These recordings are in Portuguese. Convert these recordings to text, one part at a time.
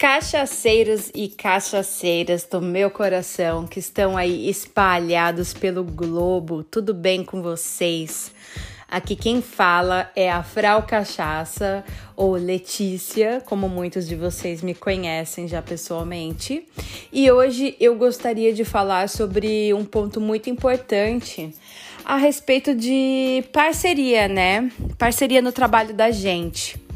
Cachaceiros e cachaceiras do meu coração que estão aí espalhados pelo globo, tudo bem com vocês? Aqui quem fala é a Frau Cachaça ou Letícia, como muitos de vocês me conhecem já pessoalmente. E hoje eu gostaria de falar sobre um ponto muito importante a respeito de parceria, né? Parceria no trabalho da gente.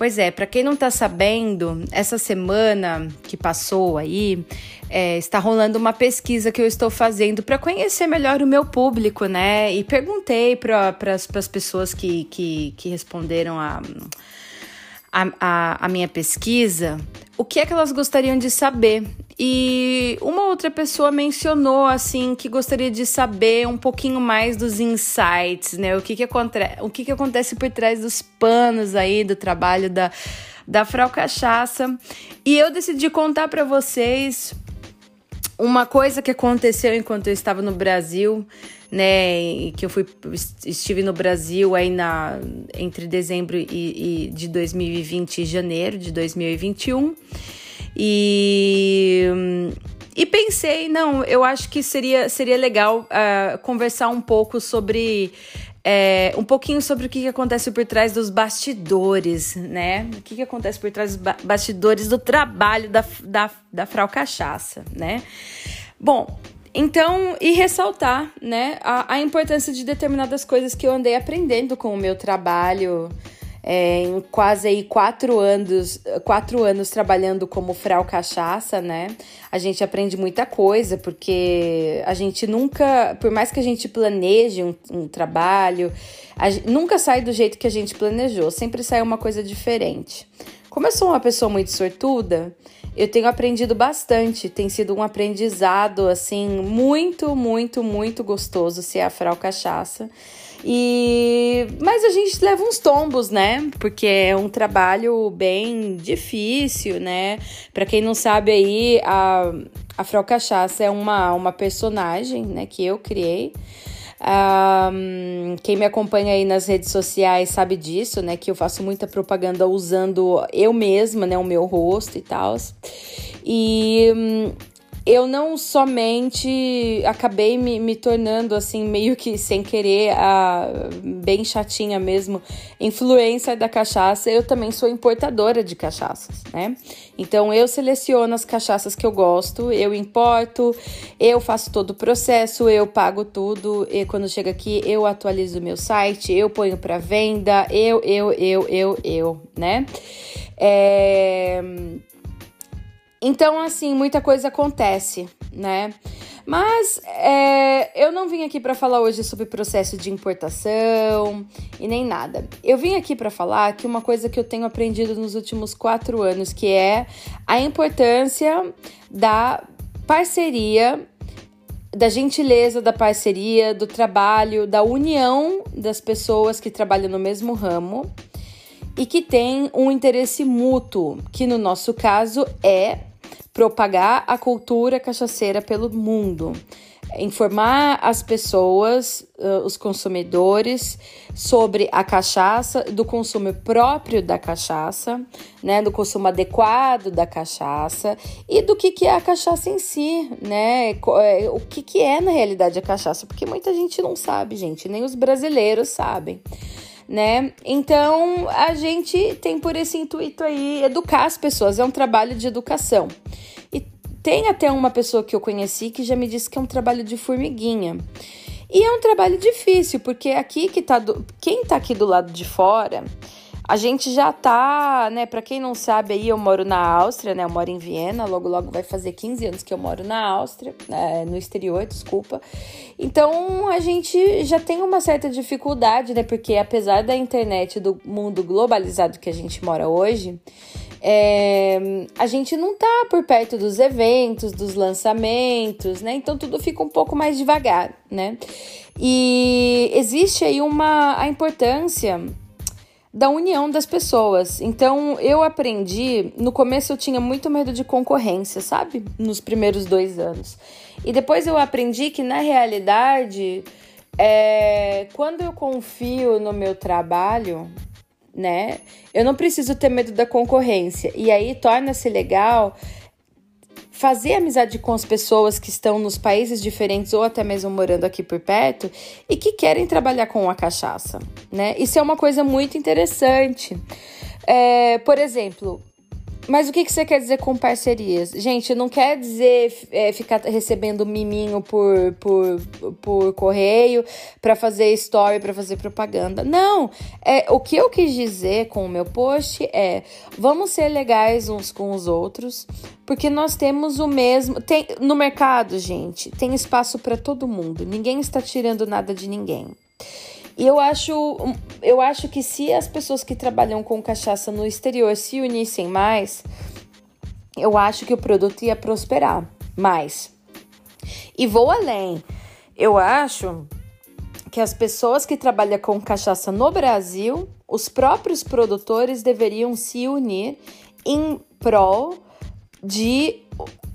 Pois é, para quem não tá sabendo, essa semana que passou aí, é, está rolando uma pesquisa que eu estou fazendo para conhecer melhor o meu público, né? E perguntei para as pessoas que, que, que responderam a, a, a, a minha pesquisa o que é que elas gostariam de saber. E uma outra pessoa mencionou assim que gostaria de saber um pouquinho mais dos insights, né? O que que, o que, que acontece por trás dos panos aí do trabalho da, da Frau Cachaça. E eu decidi contar para vocês uma coisa que aconteceu enquanto eu estava no Brasil, né, que eu fui estive no Brasil aí na entre dezembro e, e de 2020 e janeiro de 2021 e e pensei, não, eu acho que seria, seria legal uh, conversar um pouco sobre é, um pouquinho sobre o que, que, acontece por trás dos bastidores, né? O que, que acontece por trás dos ba bastidores do trabalho da, da, da Frau Cachaça, né? Bom, então, e ressaltar, né, a, a importância de determinadas coisas que eu andei aprendendo com o meu trabalho é, em quase aí quatro anos, quatro anos trabalhando como frau cachaça, né? A gente aprende muita coisa, porque a gente nunca, por mais que a gente planeje um, um trabalho, a, nunca sai do jeito que a gente planejou, sempre sai uma coisa diferente. Como eu sou uma pessoa muito sortuda, eu tenho aprendido bastante, tem sido um aprendizado assim muito, muito, muito gostoso ser a frau cachaça. E mas a gente leva uns tombos, né? Porque é um trabalho bem difícil, né? Para quem não sabe aí, a a Frau Cachaça é uma uma personagem, né, que eu criei. Um, quem me acompanha aí nas redes sociais sabe disso, né? Que eu faço muita propaganda usando eu mesma, né? O meu rosto e tal. E hum, eu não somente acabei me, me tornando assim, meio que sem querer, a, bem chatinha mesmo, influência da cachaça, eu também sou importadora de cachaças, né? Então eu seleciono as cachaças que eu gosto, eu importo, eu faço todo o processo, eu pago tudo, e quando chega aqui eu atualizo o meu site, eu ponho para venda, eu, eu, eu, eu, eu, né? É então, assim, muita coisa acontece, né? Mas é, eu não vim aqui para falar hoje sobre processo de importação e nem nada. Eu vim aqui para falar que uma coisa que eu tenho aprendido nos últimos quatro anos, que é a importância da parceria, da gentileza da parceria, do trabalho, da união das pessoas que trabalham no mesmo ramo e que tem um interesse mútuo, que no nosso caso é propagar a cultura cachaceira pelo mundo, informar as pessoas, uh, os consumidores, sobre a cachaça, do consumo próprio da cachaça, né, do consumo adequado da cachaça e do que, que é a cachaça em si, né, é, o que, que é na realidade a cachaça, porque muita gente não sabe, gente, nem os brasileiros sabem né? Então a gente tem por esse intuito aí educar as pessoas, é um trabalho de educação. E tem até uma pessoa que eu conheci que já me disse que é um trabalho de formiguinha. E é um trabalho difícil, porque aqui que tá do, quem tá aqui do lado de fora, a gente já tá, né, para quem não sabe aí, eu moro na Áustria, né? Eu moro em Viena, logo logo vai fazer 15 anos que eu moro na Áustria, é, no exterior, desculpa. Então, a gente já tem uma certa dificuldade, né? Porque apesar da internet do mundo globalizado que a gente mora hoje, é, a gente não tá por perto dos eventos, dos lançamentos, né? Então tudo fica um pouco mais devagar, né? E existe aí uma a importância da união das pessoas. Então eu aprendi, no começo eu tinha muito medo de concorrência, sabe? Nos primeiros dois anos. E depois eu aprendi que na realidade, é, quando eu confio no meu trabalho, né? Eu não preciso ter medo da concorrência. E aí torna-se legal fazer amizade com as pessoas que estão nos países diferentes ou até mesmo morando aqui por perto e que querem trabalhar com a cachaça, né? Isso é uma coisa muito interessante. É, por exemplo, mas o que, que você quer dizer com parcerias? Gente, não quer dizer é, ficar recebendo miminho por, por, por correio para fazer story, para fazer propaganda. Não! É, o que eu quis dizer com o meu post é: vamos ser legais uns com os outros, porque nós temos o mesmo. Tem, no mercado, gente, tem espaço para todo mundo. Ninguém está tirando nada de ninguém. E eu acho, eu acho que se as pessoas que trabalham com cachaça no exterior se unissem mais, eu acho que o produto ia prosperar mais. E vou além. Eu acho que as pessoas que trabalham com cachaça no Brasil, os próprios produtores deveriam se unir em prol de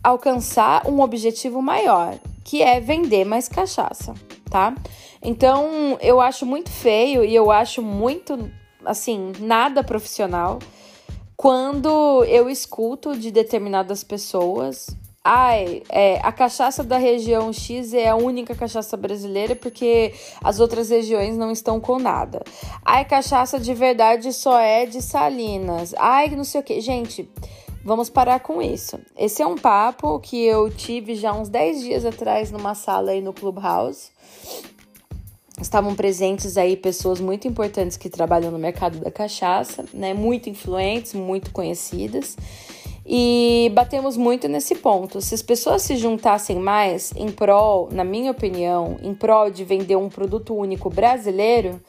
alcançar um objetivo maior, que é vender mais cachaça, tá? Então, eu acho muito feio e eu acho muito, assim, nada profissional quando eu escuto de determinadas pessoas. Ai, é, a cachaça da região X é a única cachaça brasileira porque as outras regiões não estão com nada. Ai, cachaça de verdade só é de Salinas. Ai, não sei o que. Gente, vamos parar com isso. Esse é um papo que eu tive já uns 10 dias atrás numa sala aí no Clubhouse estavam presentes aí pessoas muito importantes que trabalham no mercado da cachaça, né? Muito influentes, muito conhecidas. E batemos muito nesse ponto. Se as pessoas se juntassem mais em prol, na minha opinião, em prol de vender um produto único brasileiro,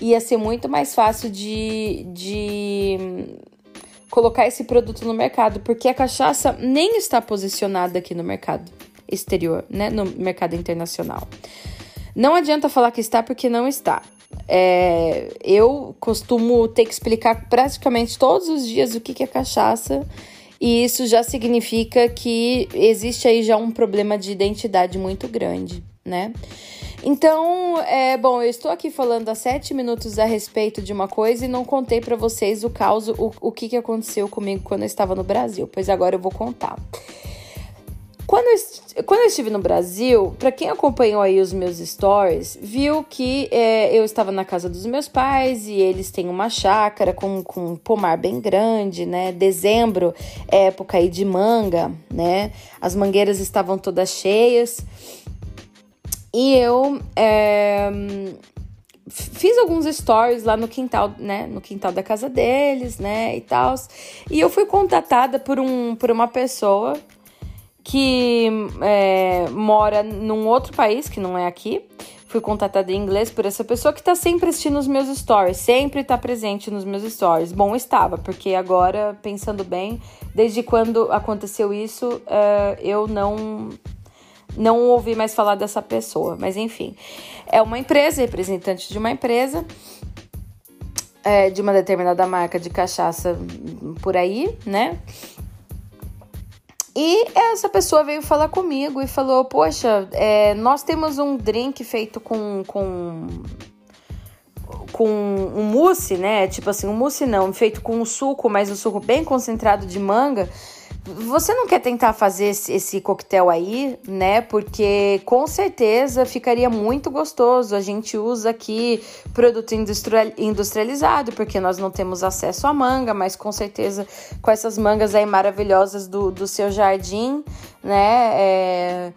ia ser muito mais fácil de, de colocar esse produto no mercado, porque a cachaça nem está posicionada aqui no mercado exterior, né? No mercado internacional. Não adianta falar que está porque não está. É, eu costumo ter que explicar praticamente todos os dias o que, é cachaça, e isso já significa que existe aí já um problema de identidade muito grande, né? Então, é bom, eu estou aqui falando há sete minutos a respeito de uma coisa e não contei para vocês o caso, o, o que, que aconteceu comigo quando eu estava no Brasil, pois agora eu vou contar. Quando eu, quando eu estive no Brasil, para quem acompanhou aí os meus stories, viu que é, eu estava na casa dos meus pais e eles têm uma chácara com, com um pomar bem grande, né? Dezembro, época aí de manga, né? As mangueiras estavam todas cheias. E eu é, fiz alguns stories lá no quintal, né? No quintal da casa deles, né? E tal. E eu fui contatada por, um, por uma pessoa que é, mora num outro país, que não é aqui. Fui contatada em inglês por essa pessoa que tá sempre assistindo os meus stories, sempre tá presente nos meus stories. Bom, estava, porque agora, pensando bem, desde quando aconteceu isso, uh, eu não não ouvi mais falar dessa pessoa. Mas enfim, é uma empresa, representante de uma empresa, é, de uma determinada marca de cachaça por aí, né? E essa pessoa veio falar comigo e falou: Poxa, é, nós temos um drink feito com, com, com um mousse, né? Tipo assim, um mousse não, feito com um suco, mas um suco bem concentrado de manga. Você não quer tentar fazer esse, esse, coquetel aí, né? Porque com certeza ficaria muito gostoso. A gente usa aqui produto industrializado, porque nós não temos acesso à manga, mas com certeza com essas mangas aí maravilhosas do, do seu jardim, né? É,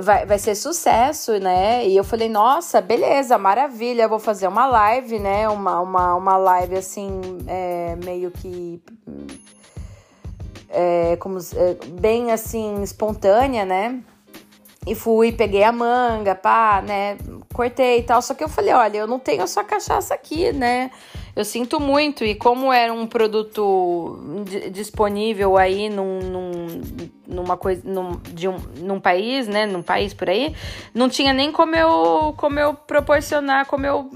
vai, vai ser sucesso, né? E eu falei, nossa, beleza, maravilha, vou fazer uma live, né? Uma, uma, uma live assim, é, meio que é, como, é, bem assim, espontânea, né? E fui, peguei a manga, pá, né? Cortei e tal. Só que eu falei, olha, eu não tenho só cachaça aqui, né? Eu sinto muito. E como era um produto disponível aí num, num, numa coisa, num, de um, num país, né? Num país por aí, não tinha nem como eu, como eu proporcionar, como eu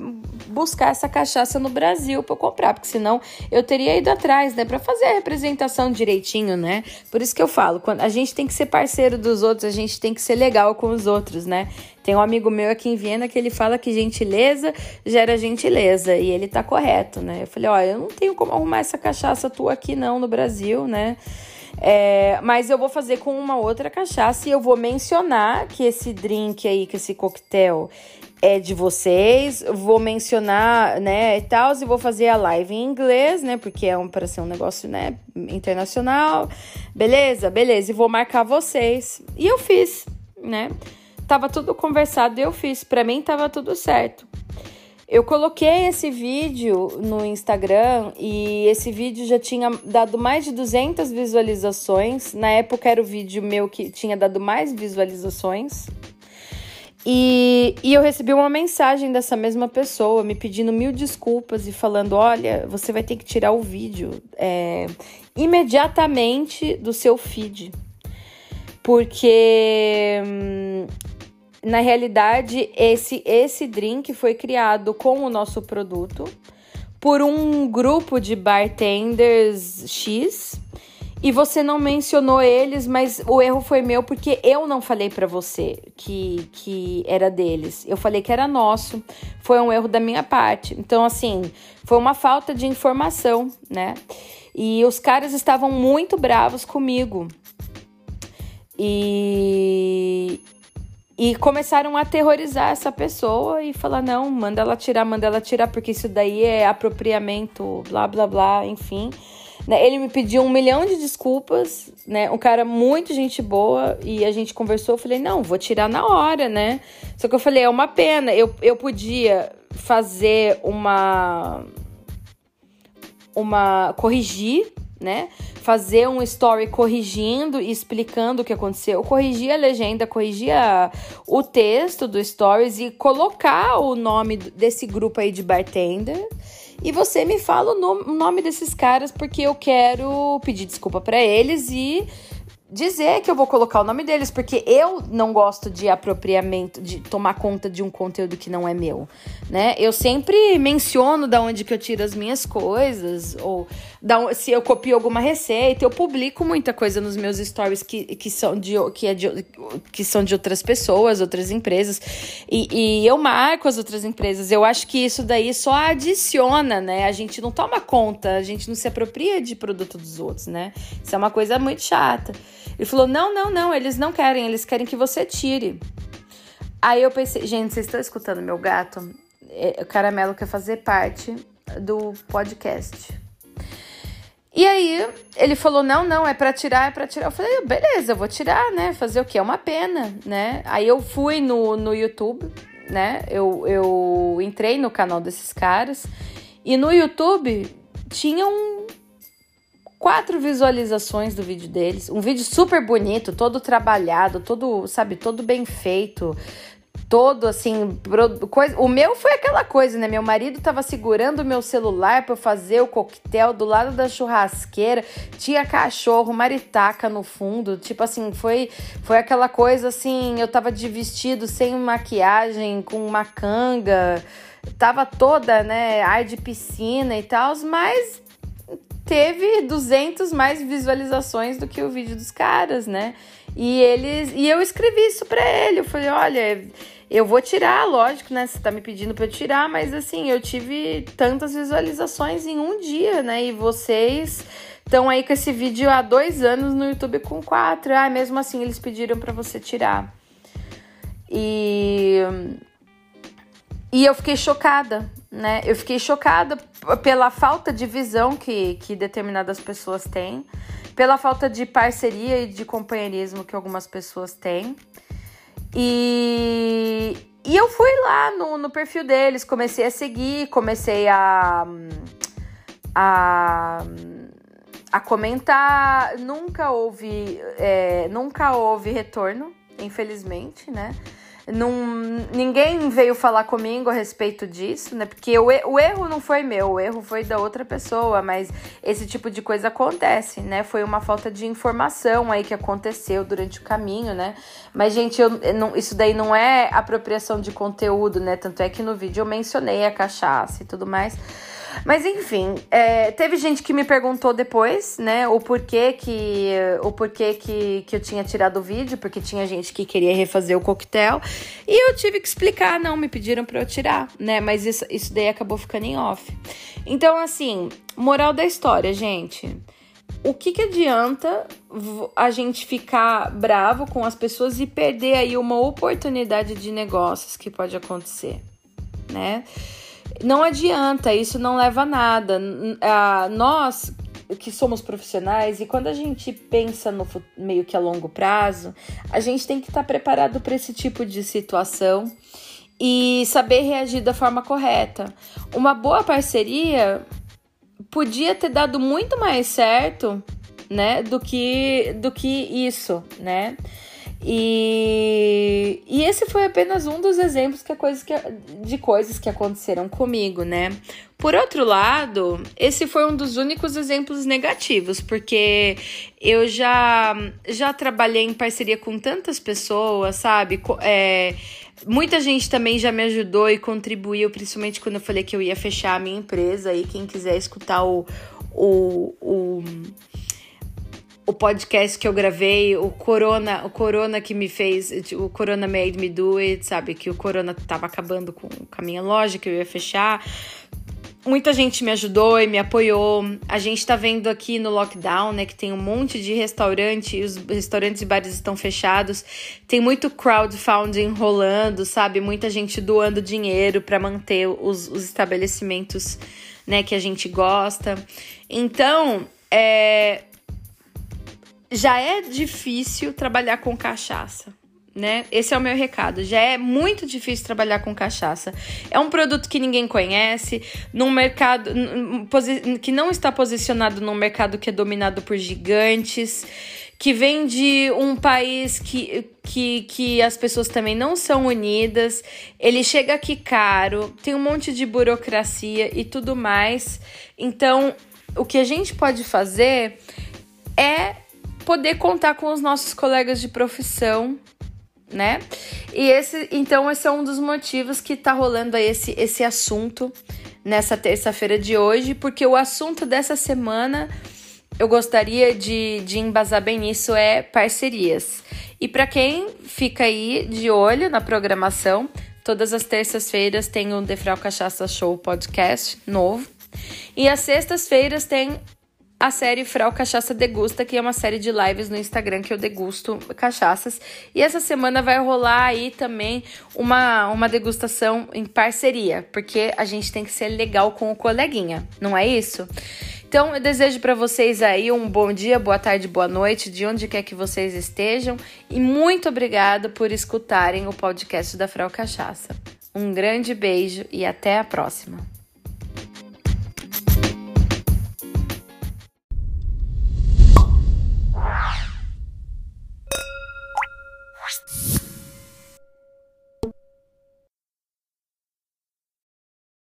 buscar essa cachaça no Brasil para comprar, porque senão eu teria ido atrás, né, para fazer a representação direitinho, né? Por isso que eu falo, quando a gente tem que ser parceiro dos outros, a gente tem que ser legal com os outros, né? Tem um amigo meu aqui em Viena que ele fala que gentileza gera gentileza, e ele tá correto, né? Eu falei, ó, eu não tenho como arrumar essa cachaça tua aqui não no Brasil, né? É, mas eu vou fazer com uma outra cachaça e eu vou mencionar que esse drink aí, que esse coquetel é de vocês. Vou mencionar, né, e tal, e vou fazer a live em inglês, né, porque é um, para ser um negócio, né, internacional. Beleza? Beleza. E vou marcar vocês. E eu fiz, né? Tava tudo conversado e eu fiz. Para mim tava tudo certo. Eu coloquei esse vídeo no Instagram e esse vídeo já tinha dado mais de 200 visualizações. Na época era o vídeo meu que tinha dado mais visualizações. E, e eu recebi uma mensagem dessa mesma pessoa me pedindo mil desculpas e falando: olha, você vai ter que tirar o vídeo é, imediatamente do seu feed. Porque hum, na realidade, esse, esse drink foi criado com o nosso produto por um grupo de bartenders X. E você não mencionou eles, mas o erro foi meu porque eu não falei para você que, que era deles. Eu falei que era nosso. Foi um erro da minha parte. Então, assim, foi uma falta de informação, né? E os caras estavam muito bravos comigo. E, e começaram a aterrorizar essa pessoa e falar: não, manda ela tirar, manda ela tirar, porque isso daí é apropriamento, blá blá blá, enfim. Né, ele me pediu um milhão de desculpas, né? Um cara muito gente boa e a gente conversou. Eu falei: não, vou tirar na hora, né? Só que eu falei: é uma pena. Eu, eu podia fazer uma. Uma. corrigir né? Fazer um story corrigindo e explicando o que aconteceu, corrigir a legenda, corrigir o texto do stories e colocar o nome desse grupo aí de bartender. E você me fala o nome desses caras porque eu quero pedir desculpa para eles e dizer que eu vou colocar o nome deles, porque eu não gosto de apropriamento, de tomar conta de um conteúdo que não é meu, né? Eu sempre menciono da onde que eu tiro as minhas coisas, ou da, se eu copio alguma receita, eu publico muita coisa nos meus stories que, que, são, de, que, é de, que são de outras pessoas, outras empresas, e, e eu marco as outras empresas. Eu acho que isso daí só adiciona, né? A gente não toma conta, a gente não se apropria de produto dos outros, né? Isso é uma coisa muito chata. Ele falou: não, não, não, eles não querem, eles querem que você tire. Aí eu pensei, gente, vocês estão escutando meu gato? É, o caramelo quer fazer parte do podcast. E aí ele falou: não, não, é para tirar, é para tirar. Eu falei: beleza, eu vou tirar, né? Fazer o quê? É uma pena, né? Aí eu fui no, no YouTube, né? Eu, eu entrei no canal desses caras e no YouTube tinha um quatro visualizações do vídeo deles. Um vídeo super bonito, todo trabalhado, todo, sabe, todo bem feito. Todo assim, coisa. O meu foi aquela coisa, né? Meu marido tava segurando o meu celular para fazer o coquetel do lado da churrasqueira. Tinha cachorro, maritaca no fundo. Tipo assim, foi, foi aquela coisa assim. Eu tava de vestido sem maquiagem, com uma canga. Tava toda, né? Ar de piscina e tal, mas teve 200 mais visualizações do que o vídeo dos caras, né? E eles e eu escrevi isso para ele. Eu falei: "Olha, eu vou tirar, lógico, né? Você tá me pedindo para tirar, mas assim, eu tive tantas visualizações em um dia, né? E vocês estão aí com esse vídeo há dois anos no YouTube com quatro. Ah, mesmo assim eles pediram para você tirar. E e eu fiquei chocada, né? Eu fiquei chocada pela falta de visão que, que determinadas pessoas têm, pela falta de parceria e de companheirismo que algumas pessoas têm. E, e eu fui lá no, no perfil deles, comecei a seguir, comecei a, a, a comentar. Nunca houve, é, nunca houve retorno, infelizmente, né? Não, ninguém veio falar comigo a respeito disso, né? Porque o, o erro não foi meu, o erro foi da outra pessoa, mas esse tipo de coisa acontece, né? Foi uma falta de informação aí que aconteceu durante o caminho, né? Mas, gente, eu, não, isso daí não é apropriação de conteúdo, né? Tanto é que no vídeo eu mencionei a cachaça e tudo mais. Mas enfim, é, teve gente que me perguntou depois, né, o porquê que o porquê que, que eu tinha tirado o vídeo, porque tinha gente que queria refazer o coquetel. E eu tive que explicar, não, me pediram para eu tirar, né? Mas isso, isso daí acabou ficando em off. Então, assim, moral da história, gente. O que, que adianta a gente ficar bravo com as pessoas e perder aí uma oportunidade de negócios que pode acontecer, né? Não adianta, isso não leva a nada. Ah, nós que somos profissionais e quando a gente pensa no meio que a longo prazo, a gente tem que estar tá preparado para esse tipo de situação e saber reagir da forma correta. Uma boa parceria podia ter dado muito mais certo, né, do que do que isso, né? E, e esse foi apenas um dos exemplos que, coisa que, de coisas que aconteceram comigo, né? Por outro lado, esse foi um dos únicos exemplos negativos, porque eu já, já trabalhei em parceria com tantas pessoas, sabe? É, muita gente também já me ajudou e contribuiu, principalmente quando eu falei que eu ia fechar a minha empresa. E quem quiser escutar o, o, o o podcast que eu gravei, o Corona, o Corona que me fez, o Corona made me do it, sabe? Que o Corona tava acabando com, a minha loja, que eu ia fechar. Muita gente me ajudou e me apoiou. A gente tá vendo aqui no lockdown, né, que tem um monte de restaurante, os restaurantes e bares estão fechados. Tem muito crowdfunding rolando, sabe? Muita gente doando dinheiro para manter os, os estabelecimentos, né, que a gente gosta. Então, é, já é difícil trabalhar com cachaça. Né? Esse é o meu recado. Já é muito difícil trabalhar com cachaça. É um produto que ninguém conhece, num mercado que não está posicionado num mercado que é dominado por gigantes, que vem de um país que, que, que as pessoas também não são unidas. Ele chega aqui caro, tem um monte de burocracia e tudo mais. Então, o que a gente pode fazer é poder contar com os nossos colegas de profissão, né? E esse, então, esse é um dos motivos que tá rolando aí esse, esse assunto nessa terça-feira de hoje, porque o assunto dessa semana eu gostaria de, de embasar bem nisso é parcerias. E para quem fica aí de olho na programação, todas as terças-feiras tem o Defral Cachaça Show podcast novo. E às sextas-feiras tem a série Frau Cachaça Degusta, que é uma série de lives no Instagram que eu degusto cachaças. E essa semana vai rolar aí também uma, uma degustação em parceria, porque a gente tem que ser legal com o coleguinha, não é isso? Então, eu desejo para vocês aí um bom dia, boa tarde, boa noite, de onde quer que vocês estejam, e muito obrigada por escutarem o podcast da Frau Cachaça. Um grande beijo e até a próxima.